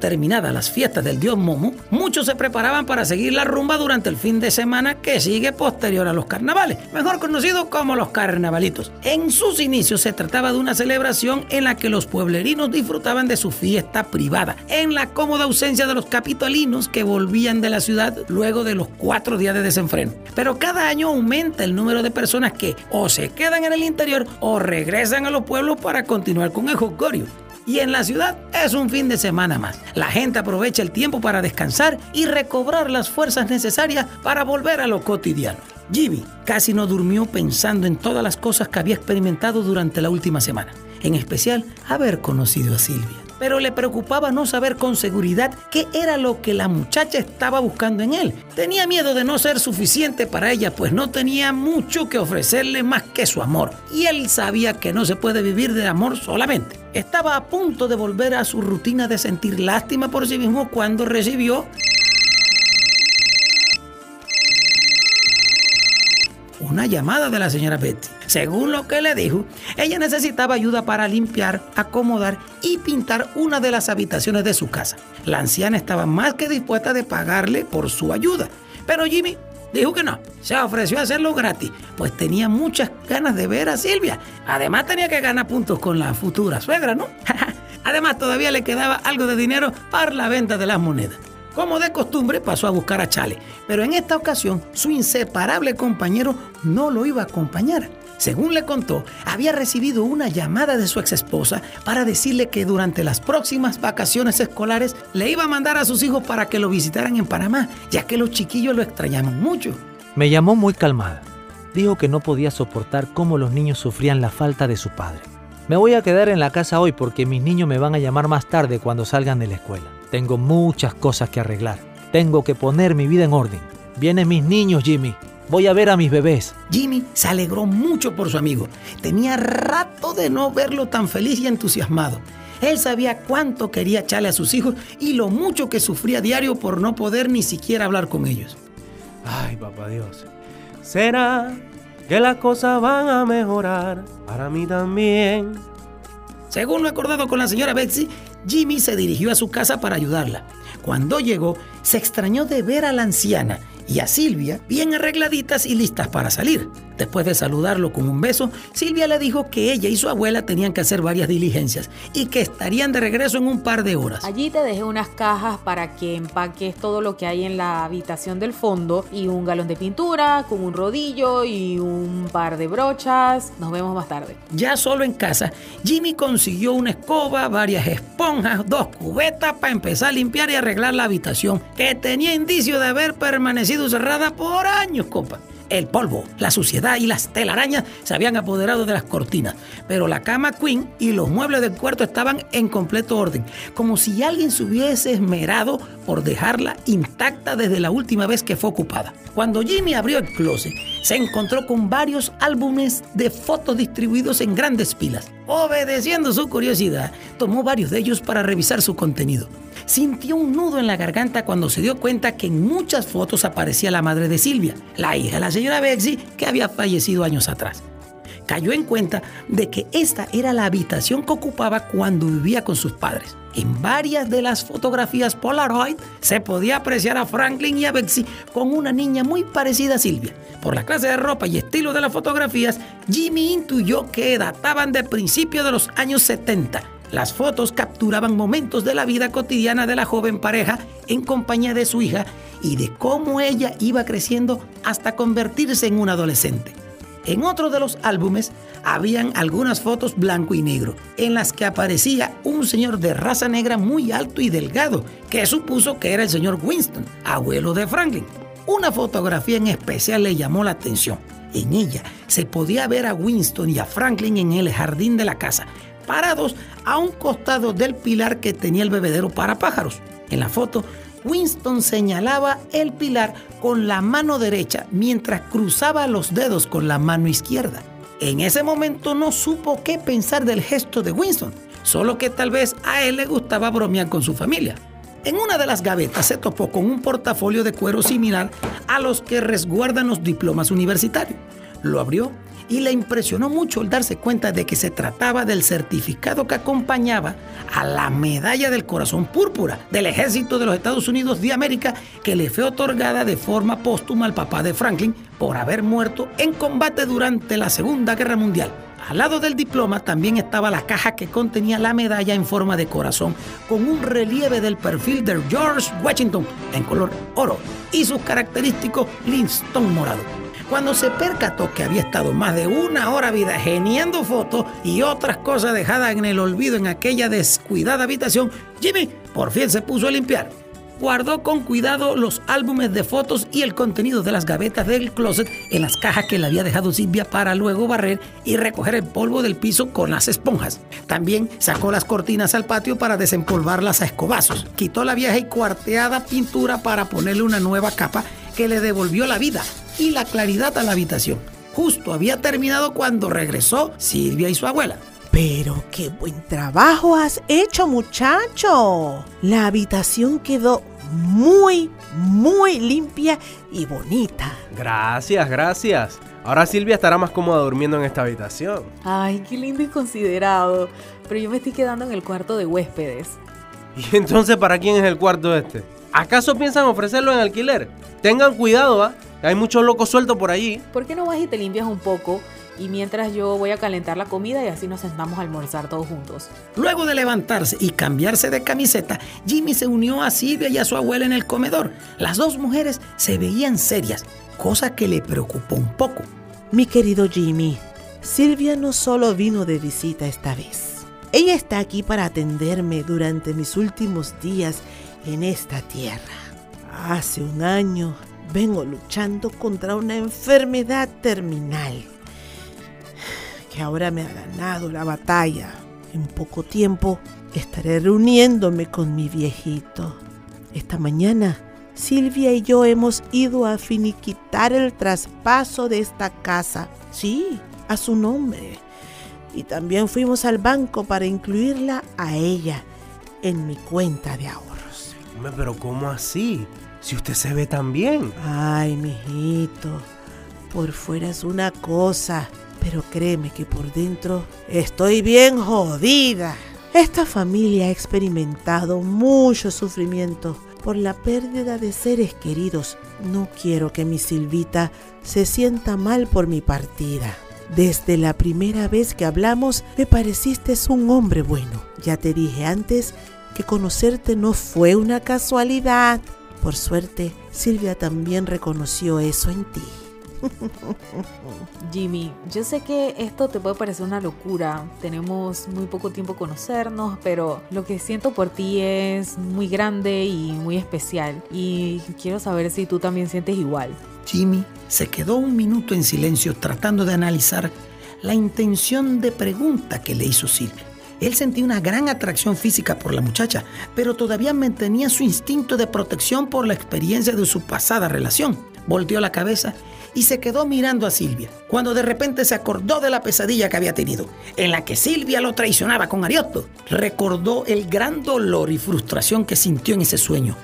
terminadas las fiestas del dios Momo, muchos se preparaban para seguir la rumba durante el fin de semana que sigue posterior a los carnavales, mejor conocido como los carnavalitos. En sus inicios se trataba de una celebración en la que los pueblerinos disfrutaban de su fiesta privada, en la cómoda ausencia de los capitalinos que volvían de la ciudad luego de los cuatro días de desenfreno. Pero cada año aumenta el número de personas que o se quedan en el interior o regresan a los pueblos para continuar con el jolgorio. Y en la ciudad es un fin de semana más. La gente aprovecha el tiempo para descansar y recobrar las fuerzas necesarias para volver a lo cotidiano. Jimmy casi no durmió pensando en todas las cosas que había experimentado durante la última semana, en especial haber conocido a Silvia. Pero le preocupaba no saber con seguridad qué era lo que la muchacha estaba buscando en él. Tenía miedo de no ser suficiente para ella, pues no tenía mucho que ofrecerle más que su amor. Y él sabía que no se puede vivir de amor solamente. Estaba a punto de volver a su rutina de sentir lástima por sí mismo cuando recibió una llamada de la señora Betty. Según lo que le dijo, ella necesitaba ayuda para limpiar, acomodar y pintar una de las habitaciones de su casa. La anciana estaba más que dispuesta de pagarle por su ayuda, pero Jimmy dijo que no. Se ofreció a hacerlo gratis, pues tenía muchas ganas de ver a Silvia. Además tenía que ganar puntos con la futura suegra, ¿no? Además todavía le quedaba algo de dinero para la venta de las monedas. Como de costumbre, pasó a buscar a Chale, pero en esta ocasión su inseparable compañero no lo iba a acompañar. Según le contó, había recibido una llamada de su ex esposa para decirle que durante las próximas vacaciones escolares le iba a mandar a sus hijos para que lo visitaran en Panamá, ya que los chiquillos lo extrañaban mucho. Me llamó muy calmada. Dijo que no podía soportar cómo los niños sufrían la falta de su padre. Me voy a quedar en la casa hoy porque mis niños me van a llamar más tarde cuando salgan de la escuela. Tengo muchas cosas que arreglar. Tengo que poner mi vida en orden. Vienen mis niños, Jimmy. Voy a ver a mis bebés. Jimmy se alegró mucho por su amigo. Tenía rato de no verlo tan feliz y entusiasmado. Él sabía cuánto quería echarle a sus hijos y lo mucho que sufría diario por no poder ni siquiera hablar con ellos. Ay, papá Dios. ¿Será que las cosas van a mejorar para mí también? Según lo acordado con la señora Betsy, Jimmy se dirigió a su casa para ayudarla. Cuando llegó, se extrañó de ver a la anciana y a Silvia bien arregladitas y listas para salir. Después de saludarlo con un beso, Silvia le dijo que ella y su abuela tenían que hacer varias diligencias y que estarían de regreso en un par de horas. Allí te dejé unas cajas para que empaques todo lo que hay en la habitación del fondo y un galón de pintura con un rodillo y un par de brochas. Nos vemos más tarde. Ya solo en casa, Jimmy consiguió una escoba, varias esponjas, dos cubetas para empezar a limpiar y arreglar la habitación, que tenía indicio de haber permanecido cerrada por años, compa. El polvo, la suciedad y las telarañas se habían apoderado de las cortinas, pero la cama queen y los muebles del cuarto estaban en completo orden, como si alguien se hubiese esmerado por dejarla intacta desde la última vez que fue ocupada. Cuando Jimmy abrió el closet, se encontró con varios álbumes de fotos distribuidos en grandes pilas. Obedeciendo su curiosidad, tomó varios de ellos para revisar su contenido. Sintió un nudo en la garganta cuando se dio cuenta que en muchas fotos aparecía la madre de Silvia, la hija de la señora Betsy, que había fallecido años atrás. Cayó en cuenta de que esta era la habitación que ocupaba cuando vivía con sus padres. En varias de las fotografías Polaroid se podía apreciar a Franklin y a Betsy con una niña muy parecida a Silvia. Por la clase de ropa y estilo de las fotografías, Jimmy intuyó que databan de principios de los años 70. Las fotos capturaban momentos de la vida cotidiana de la joven pareja en compañía de su hija y de cómo ella iba creciendo hasta convertirse en una adolescente. En otro de los álbumes habían algunas fotos blanco y negro, en las que aparecía un señor de raza negra muy alto y delgado, que supuso que era el señor Winston, abuelo de Franklin. Una fotografía en especial le llamó la atención. En ella se podía ver a Winston y a Franklin en el jardín de la casa, parados a un costado del pilar que tenía el bebedero para pájaros. En la foto, Winston señalaba el pilar con la mano derecha mientras cruzaba los dedos con la mano izquierda. En ese momento no supo qué pensar del gesto de Winston, solo que tal vez a él le gustaba bromear con su familia. En una de las gavetas se topó con un portafolio de cuero similar a los que resguardan los diplomas universitarios. Lo abrió y le impresionó mucho el darse cuenta de que se trataba del certificado que acompañaba a la medalla del corazón púrpura del ejército de los Estados Unidos de América que le fue otorgada de forma póstuma al papá de Franklin por haber muerto en combate durante la Segunda Guerra Mundial. Al lado del diploma también estaba la caja que contenía la medalla en forma de corazón con un relieve del perfil de George Washington en color oro y sus característicos Linston morado. Cuando se percató que había estado más de una hora vida geniando fotos y otras cosas dejadas en el olvido en aquella descuidada habitación, Jimmy por fin se puso a limpiar guardó con cuidado los álbumes de fotos y el contenido de las gavetas del closet en las cajas que le había dejado Silvia para luego barrer y recoger el polvo del piso con las esponjas. También sacó las cortinas al patio para desempolvarlas a escobazos. Quitó la vieja y cuarteada pintura para ponerle una nueva capa que le devolvió la vida y la claridad a la habitación. Justo había terminado cuando regresó Silvia y su abuela. Pero qué buen trabajo has hecho, muchacho. La habitación quedó muy, muy limpia y bonita. Gracias, gracias. Ahora Silvia estará más cómoda durmiendo en esta habitación. Ay, qué lindo y considerado. Pero yo me estoy quedando en el cuarto de huéspedes. ¿Y entonces para quién es el cuarto este? ¿Acaso piensan ofrecerlo en alquiler? Tengan cuidado, ¿ah? Hay muchos locos sueltos por allí. ¿Por qué no vas y te limpias un poco? y mientras yo voy a calentar la comida y así nos sentamos a almorzar todos juntos. Luego de levantarse y cambiarse de camiseta, Jimmy se unió a Silvia y a su abuela en el comedor. Las dos mujeres se veían serias, cosa que le preocupó un poco. Mi querido Jimmy, Silvia no solo vino de visita esta vez. Ella está aquí para atenderme durante mis últimos días en esta tierra. Hace un año vengo luchando contra una enfermedad terminal que ahora me ha ganado la batalla. En poco tiempo estaré reuniéndome con mi viejito. Esta mañana Silvia y yo hemos ido a finiquitar el traspaso de esta casa. Sí, a su nombre. Y también fuimos al banco para incluirla a ella en mi cuenta de ahorros. Pero ¿cómo así? Si usted se ve tan bien. Ay, mijito, por fuera es una cosa, pero créeme que por dentro estoy bien jodida. Esta familia ha experimentado mucho sufrimiento por la pérdida de seres queridos. No quiero que mi Silvita se sienta mal por mi partida. Desde la primera vez que hablamos me pareciste un hombre bueno. Ya te dije antes que conocerte no fue una casualidad. Por suerte, Silvia también reconoció eso en ti. Jimmy, yo sé que esto te puede parecer una locura, tenemos muy poco tiempo conocernos, pero lo que siento por ti es muy grande y muy especial y quiero saber si tú también sientes igual. Jimmy se quedó un minuto en silencio tratando de analizar la intención de pregunta que le hizo Silvia. Él sentía una gran atracción física por la muchacha, pero todavía mantenía su instinto de protección por la experiencia de su pasada relación. Volteó la cabeza y se quedó mirando a Silvia, cuando de repente se acordó de la pesadilla que había tenido, en la que Silvia lo traicionaba con Ariotto. Recordó el gran dolor y frustración que sintió en ese sueño.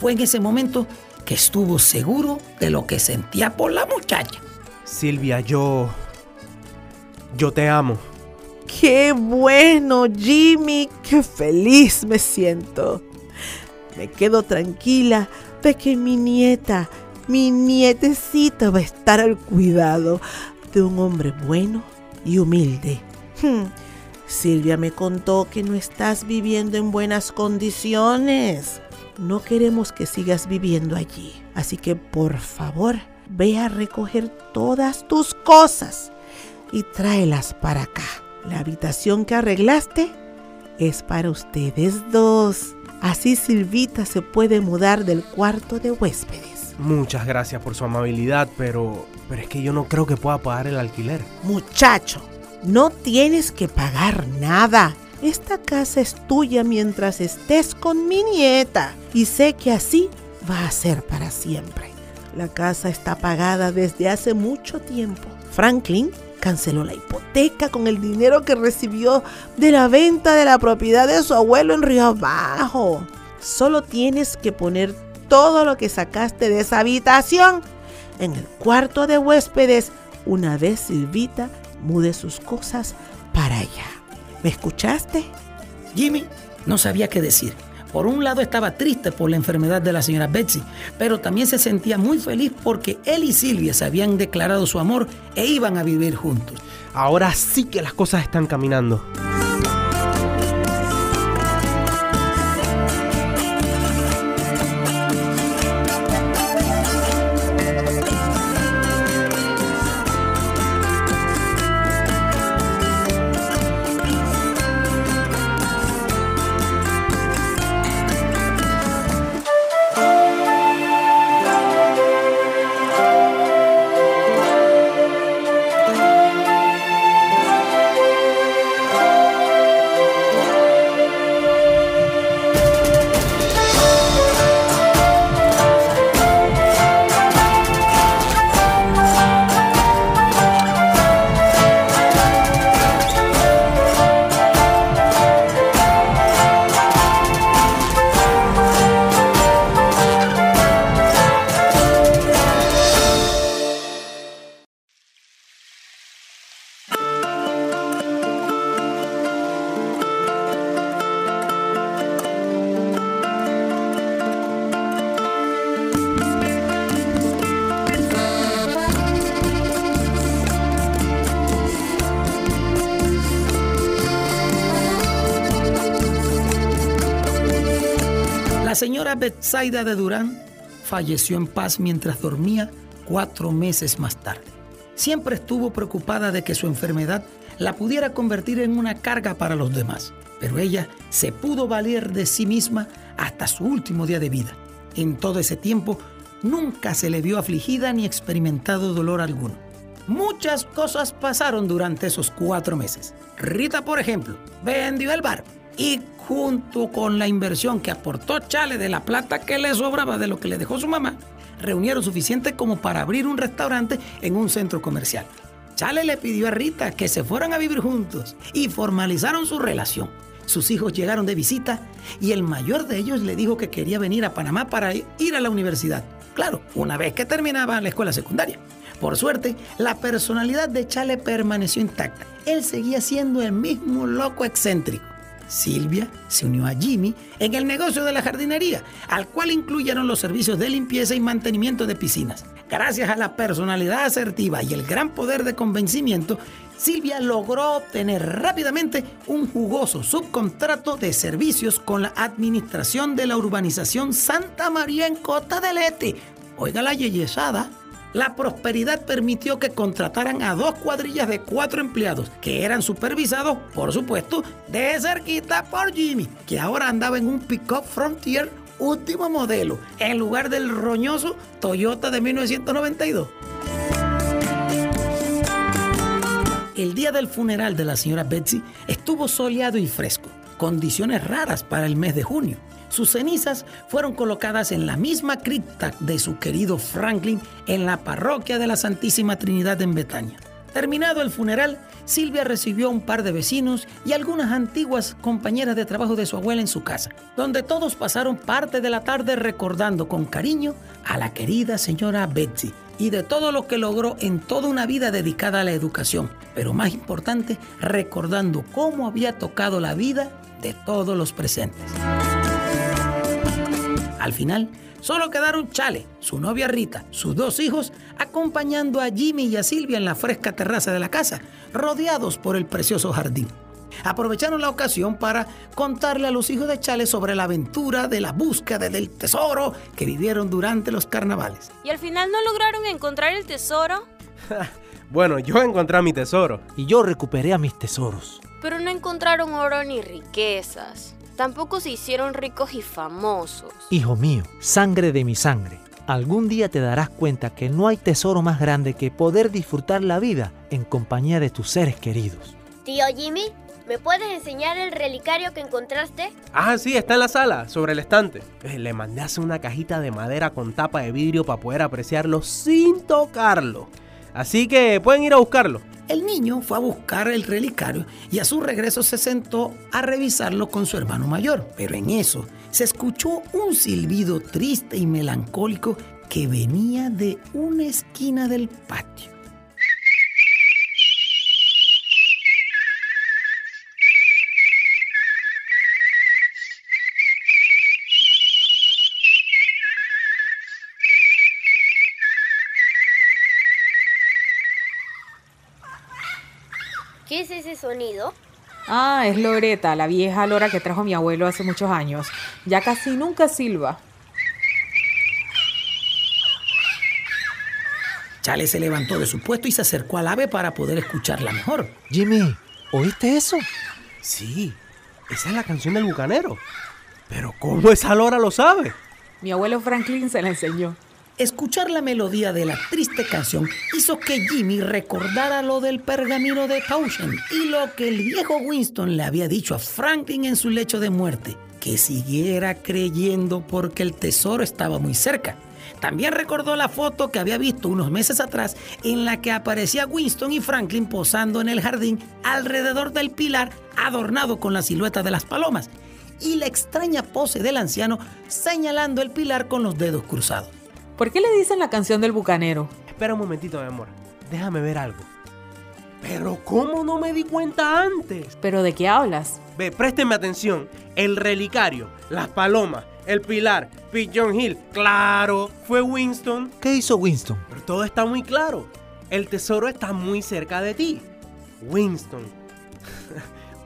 Fue en ese momento que estuvo seguro de lo que sentía por la muchacha. Silvia, yo... Yo te amo. Qué bueno, Jimmy, qué feliz me siento. Me quedo tranquila de que mi nieta mi nietecita va a estar al cuidado de un hombre bueno y humilde. Hmm. Silvia me contó que no estás viviendo en buenas condiciones. No queremos que sigas viviendo allí. Así que por favor, ve a recoger todas tus cosas y tráelas para acá. La habitación que arreglaste es para ustedes dos. Así Silvita se puede mudar del cuarto de huéspedes. Muchas gracias por su amabilidad, pero, pero es que yo no creo que pueda pagar el alquiler. Muchacho, no tienes que pagar nada. Esta casa es tuya mientras estés con mi nieta y sé que así va a ser para siempre. La casa está pagada desde hace mucho tiempo. Franklin canceló la hipoteca con el dinero que recibió de la venta de la propiedad de su abuelo en Río Abajo. Solo tienes que poner todo lo que sacaste de esa habitación en el cuarto de huéspedes una vez Silvita mude sus cosas para allá. ¿Me escuchaste? Jimmy no sabía qué decir. Por un lado estaba triste por la enfermedad de la señora Betsy, pero también se sentía muy feliz porque él y Silvia se habían declarado su amor e iban a vivir juntos. Ahora sí que las cosas están caminando. Señora Betsaida de Durán falleció en paz mientras dormía cuatro meses más tarde. Siempre estuvo preocupada de que su enfermedad la pudiera convertir en una carga para los demás, pero ella se pudo valer de sí misma hasta su último día de vida. En todo ese tiempo nunca se le vio afligida ni experimentado dolor alguno. Muchas cosas pasaron durante esos cuatro meses. Rita, por ejemplo, vendió el bar y junto con la inversión que aportó Chale de la plata que le sobraba de lo que le dejó su mamá, reunieron suficiente como para abrir un restaurante en un centro comercial. Chale le pidió a Rita que se fueran a vivir juntos y formalizaron su relación. Sus hijos llegaron de visita y el mayor de ellos le dijo que quería venir a Panamá para ir a la universidad. Claro, una vez que terminaba la escuela secundaria. Por suerte, la personalidad de Chale permaneció intacta. Él seguía siendo el mismo loco excéntrico. Silvia se unió a Jimmy en el negocio de la jardinería, al cual incluyeron los servicios de limpieza y mantenimiento de piscinas. Gracias a la personalidad asertiva y el gran poder de convencimiento, Silvia logró obtener rápidamente un jugoso subcontrato de servicios con la administración de la urbanización Santa María en Cota del Este. Oiga la yeyesada. La prosperidad permitió que contrataran a dos cuadrillas de cuatro empleados que eran supervisados, por supuesto, de cerquita por Jimmy, que ahora andaba en un pickup Frontier último modelo, en lugar del roñoso Toyota de 1992. El día del funeral de la señora Betsy estuvo soleado y fresco, condiciones raras para el mes de junio. Sus cenizas fueron colocadas en la misma cripta de su querido Franklin en la parroquia de la Santísima Trinidad en Betania. Terminado el funeral, Silvia recibió a un par de vecinos y algunas antiguas compañeras de trabajo de su abuela en su casa, donde todos pasaron parte de la tarde recordando con cariño a la querida señora Betsy y de todo lo que logró en toda una vida dedicada a la educación, pero más importante, recordando cómo había tocado la vida de todos los presentes. Al final, solo quedaron Chale, su novia Rita, sus dos hijos, acompañando a Jimmy y a Silvia en la fresca terraza de la casa, rodeados por el precioso jardín. Aprovecharon la ocasión para contarle a los hijos de Chale sobre la aventura de la búsqueda del tesoro que vivieron durante los carnavales. ¿Y al final no lograron encontrar el tesoro? Bueno, yo encontré mi tesoro. Y yo recuperé a mis tesoros. Pero no encontraron oro ni riquezas. Tampoco se hicieron ricos y famosos. Hijo mío, sangre de mi sangre. Algún día te darás cuenta que no hay tesoro más grande que poder disfrutar la vida en compañía de tus seres queridos. Tío Jimmy, ¿me puedes enseñar el relicario que encontraste? Ah, sí, está en la sala, sobre el estante. Eh, Le mandé hacer una cajita de madera con tapa de vidrio para poder apreciarlo sin tocarlo. Así que pueden ir a buscarlo. El niño fue a buscar el relicario y a su regreso se sentó a revisarlo con su hermano mayor. Pero en eso se escuchó un silbido triste y melancólico que venía de una esquina del patio. Sonido? Ah, es Loreta, la vieja lora que trajo mi abuelo hace muchos años. Ya casi nunca silba. Chale se levantó de su puesto y se acercó al ave para poder escucharla mejor. Jimmy, ¿oíste eso? Sí, esa es la canción del bucanero. Pero ¿cómo esa lora lo sabe? Mi abuelo Franklin se la enseñó. Escuchar la melodía de la triste canción hizo que Jimmy recordara lo del pergamino de Townshend y lo que el viejo Winston le había dicho a Franklin en su lecho de muerte, que siguiera creyendo porque el tesoro estaba muy cerca. También recordó la foto que había visto unos meses atrás en la que aparecía Winston y Franklin posando en el jardín alrededor del pilar adornado con la silueta de las palomas y la extraña pose del anciano señalando el pilar con los dedos cruzados. ¿Por qué le dicen la canción del bucanero? Espera un momentito, mi amor. Déjame ver algo. Pero ¿cómo no me di cuenta antes? ¿Pero de qué hablas? Ve, présteme atención. El relicario, las palomas, el pilar, Pigeon Hill. Claro, fue Winston. ¿Qué hizo Winston? Pero todo está muy claro. El tesoro está muy cerca de ti. Winston.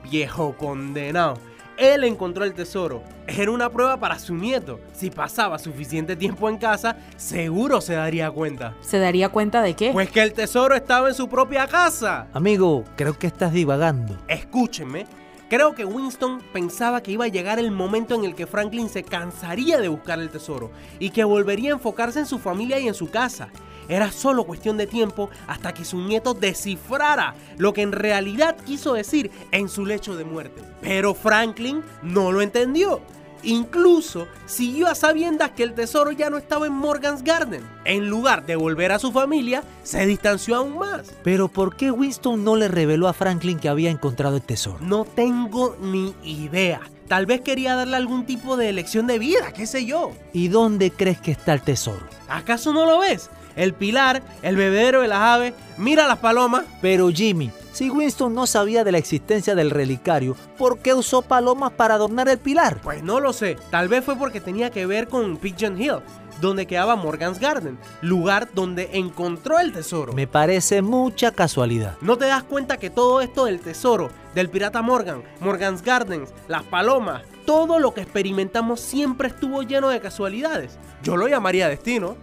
Viejo condenado. Él encontró el tesoro. Era una prueba para su nieto. Si pasaba suficiente tiempo en casa, seguro se daría cuenta. ¿Se daría cuenta de qué? Pues que el tesoro estaba en su propia casa. Amigo, creo que estás divagando. Escúchenme. Creo que Winston pensaba que iba a llegar el momento en el que Franklin se cansaría de buscar el tesoro y que volvería a enfocarse en su familia y en su casa. Era solo cuestión de tiempo hasta que su nieto descifrara lo que en realidad quiso decir en su lecho de muerte. Pero Franklin no lo entendió. Incluso siguió a sabiendas que el tesoro ya no estaba en Morgan's Garden. En lugar de volver a su familia, se distanció aún más. Pero ¿por qué Winston no le reveló a Franklin que había encontrado el tesoro? No tengo ni idea. Tal vez quería darle algún tipo de lección de vida, qué sé yo. ¿Y dónde crees que está el tesoro? ¿Acaso no lo ves? El pilar, el bebedero de las aves, mira las palomas. Pero Jimmy, si Winston no sabía de la existencia del relicario, ¿por qué usó palomas para adornar el pilar? Pues no lo sé, tal vez fue porque tenía que ver con Pigeon Hill, donde quedaba Morgan's Garden, lugar donde encontró el tesoro. Me parece mucha casualidad. ¿No te das cuenta que todo esto del tesoro, del pirata Morgan, Morgan's Gardens, las palomas, todo lo que experimentamos siempre estuvo lleno de casualidades? Yo lo llamaría destino.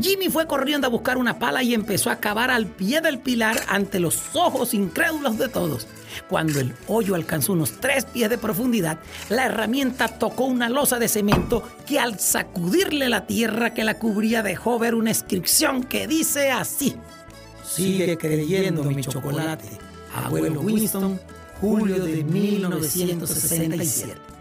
Jimmy fue corriendo a buscar una pala y empezó a cavar al pie del pilar ante los ojos incrédulos de todos. Cuando el hoyo alcanzó unos tres pies de profundidad, la herramienta tocó una losa de cemento que al sacudirle la tierra que la cubría dejó ver una inscripción que dice así. Sigue creyendo mi chocolate. Abuelo Winston, julio de 1967.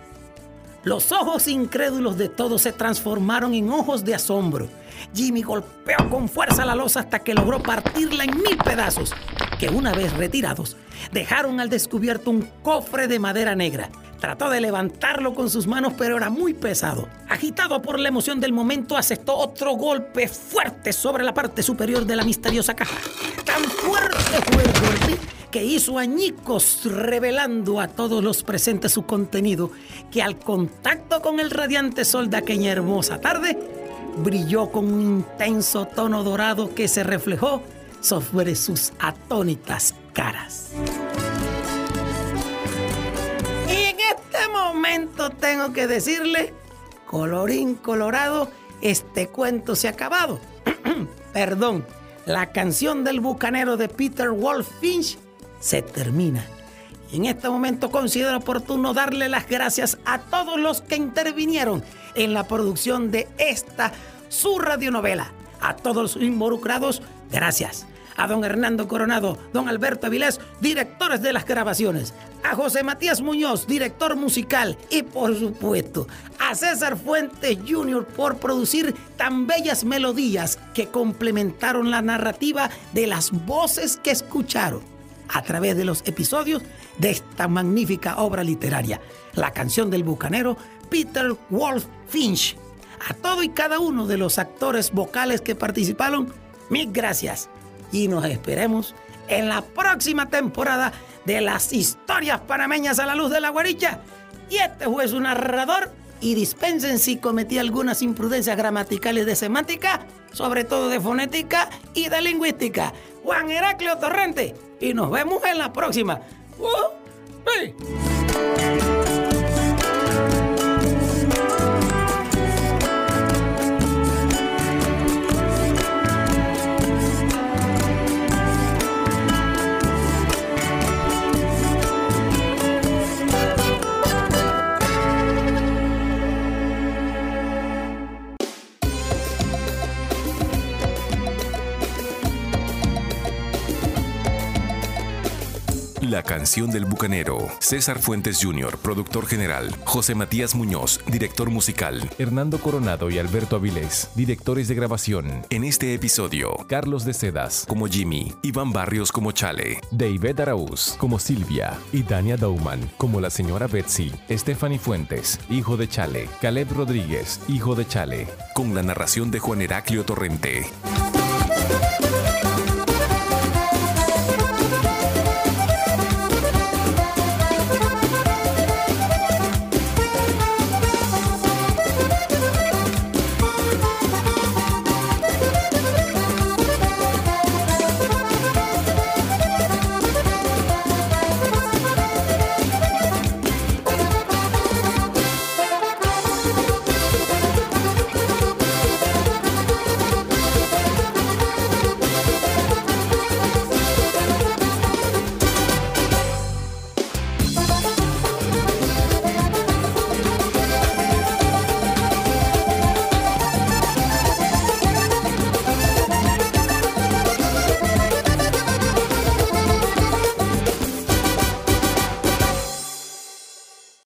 Los ojos incrédulos de todos se transformaron en ojos de asombro. Jimmy golpeó con fuerza la losa hasta que logró partirla en mil pedazos, que una vez retirados, dejaron al descubierto un cofre de madera negra. Trató de levantarlo con sus manos, pero era muy pesado. Agitado por la emoción del momento, asestó otro golpe fuerte sobre la parte superior de la misteriosa caja. Tan fuerte fue el golpe que hizo añicos revelando a todos los presentes su contenido, que al contacto con el radiante sol de aquella hermosa tarde, brilló con un intenso tono dorado que se reflejó sobre sus atónitas caras. Y en este momento tengo que decirle, colorín colorado, este cuento se ha acabado. Perdón, la canción del bucanero de Peter Wolf Finch se termina. Y en este momento considero oportuno darle las gracias a todos los que intervinieron en la producción de esta su radionovela. A todos los involucrados, gracias. A don Hernando Coronado, don Alberto Avilés, directores de las grabaciones. A José Matías Muñoz, director musical. Y por supuesto, a César Fuentes Jr. por producir tan bellas melodías que complementaron la narrativa de las voces que escucharon a través de los episodios de esta magnífica obra literaria, La canción del bucanero, Peter Wolf Finch. A todo y cada uno de los actores vocales que participaron, mil gracias. Y nos esperemos en la próxima temporada de las historias panameñas a la luz de la guaricha. Y este fue su narrador. Y dispensen si cometí algunas imprudencias gramaticales de semántica, sobre todo de fonética y de lingüística. Juan Heraclio Torrente. Y nos vemos en la próxima. Uh. La canción del bucanero. César Fuentes Jr., productor general. José Matías Muñoz, director musical. Hernando Coronado y Alberto Avilés, directores de grabación. En este episodio, Carlos de Sedas, como Jimmy, Iván Barrios como Chale, David Araúz, como Silvia, y Dania Dauman, como la señora Betsy, Stephanie Fuentes, hijo de Chale, Caleb Rodríguez, hijo de Chale. con la narración de Juan Heraclio Torrente.